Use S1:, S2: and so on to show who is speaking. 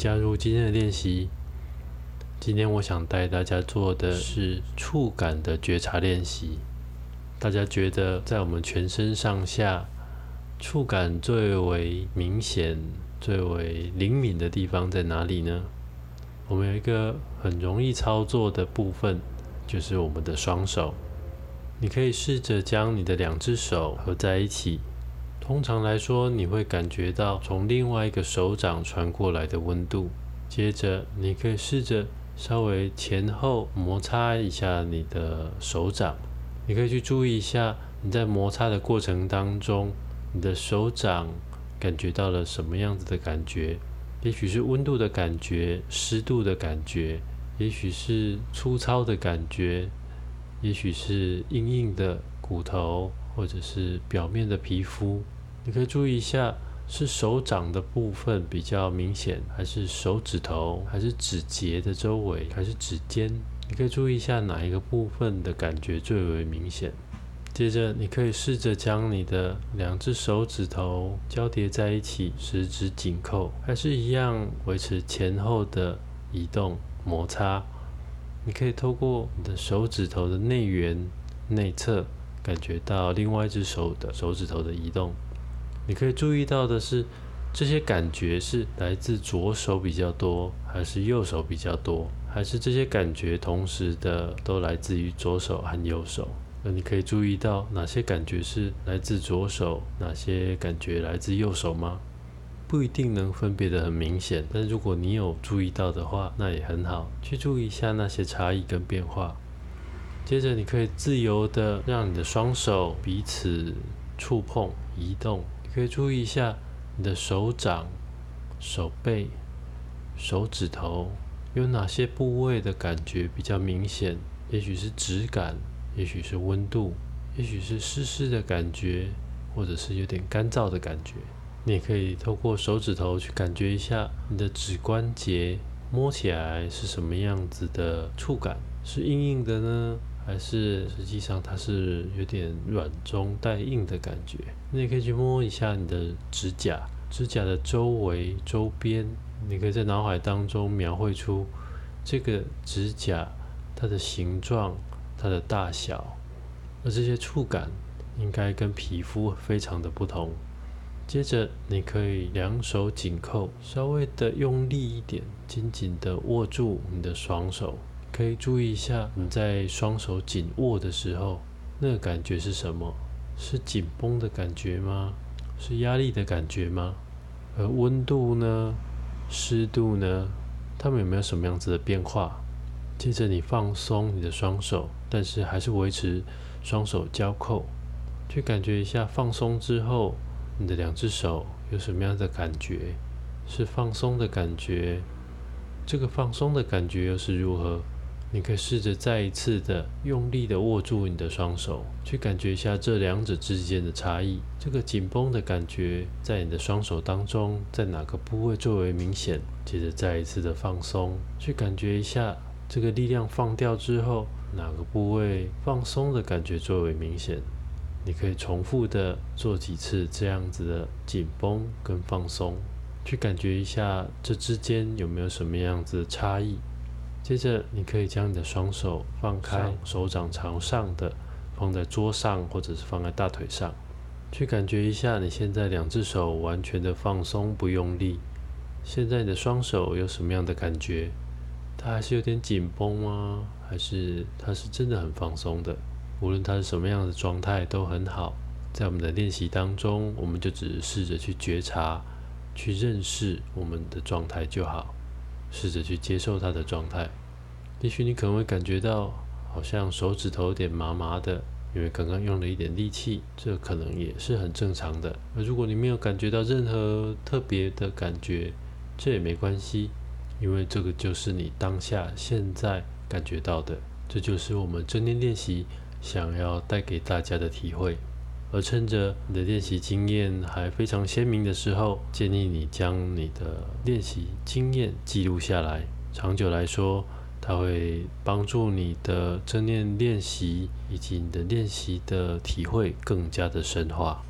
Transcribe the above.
S1: 加入今天的练习。今天我想带大家做的是触感的觉察练习。大家觉得在我们全身上下，触感最为明显、最为灵敏的地方在哪里呢？我们有一个很容易操作的部分，就是我们的双手。你可以试着将你的两只手合在一起。通常来说，你会感觉到从另外一个手掌传过来的温度。接着，你可以试着。稍微前后摩擦一下你的手掌，你可以去注意一下你在摩擦的过程当中，你的手掌感觉到了什么样子的感觉？也许是温度的感觉、湿度的感觉，也许是粗糙的感觉，也许是硬硬的骨头，或者是表面的皮肤。你可以注意一下。是手掌的部分比较明显，还是手指头，还是指节的周围，还是指尖？你可以注意一下哪一个部分的感觉最为明显。接着，你可以试着将你的两只手指头交叠在一起，十指紧扣，还是一样维持前后的移动摩擦。你可以透过你的手指头的内缘、内侧，感觉到另外一只手的手指头的移动。你可以注意到的是，这些感觉是来自左手比较多，还是右手比较多，还是这些感觉同时的都来自于左手和右手？那你可以注意到哪些感觉是来自左手，哪些感觉来自右手吗？不一定能分别的很明显，但如果你有注意到的话，那也很好，去注意一下那些差异跟变化。接着，你可以自由的让你的双手彼此触碰、移动。可以注意一下你的手掌、手背、手指头有哪些部位的感觉比较明显？也许是质感，也许是温度，也许是湿湿的感觉，或者是有点干燥的感觉。你也可以透过手指头去感觉一下你的指关节摸起来是什么样子的触感，是硬硬的呢？还是实际上它是有点软中带硬的感觉。你也可以去摸一下你的指甲，指甲的周围、周边，你可以在脑海当中描绘出这个指甲它的形状、它的大小。而这些触感应该跟皮肤非常的不同。接着，你可以两手紧扣，稍微的用力一点，紧紧的握住你的双手。可以注意一下，你在双手紧握的时候，那个感觉是什么？是紧绷的感觉吗？是压力的感觉吗？而温度呢？湿度呢？它们有没有什么样子的变化？接着你放松你的双手，但是还是维持双手交扣，去感觉一下放松之后，你的两只手有什么样的感觉？是放松的感觉？这个放松的感觉又是如何？你可以试着再一次的用力的握住你的双手，去感觉一下这两者之间的差异。这个紧绷的感觉在你的双手当中，在哪个部位最为明显？接着再一次的放松，去感觉一下这个力量放掉之后，哪个部位放松的感觉最为明显？你可以重复的做几次这样子的紧绷跟放松，去感觉一下这之间有没有什么样子的差异。接着，你可以将你的双手放开，手掌朝上的放在桌上，或者是放在大腿上，去感觉一下你现在两只手完全的放松，不用力。现在你的双手有什么样的感觉？它还是有点紧绷吗？还是它是真的很放松的？无论它是什么样的状态都很好。在我们的练习当中，我们就只是试着去觉察、去认识我们的状态就好。试着去接受它的状态，也许你可能会感觉到好像手指头有点麻麻的，因为刚刚用了一点力气，这可能也是很正常的。而如果你没有感觉到任何特别的感觉，这也没关系，因为这个就是你当下现在感觉到的，这就是我们正念练习想要带给大家的体会。而趁着你的练习经验还非常鲜明的时候，建议你将你的练习经验记录下来。长久来说，它会帮助你的正念练习以及你的练习的体会更加的深化。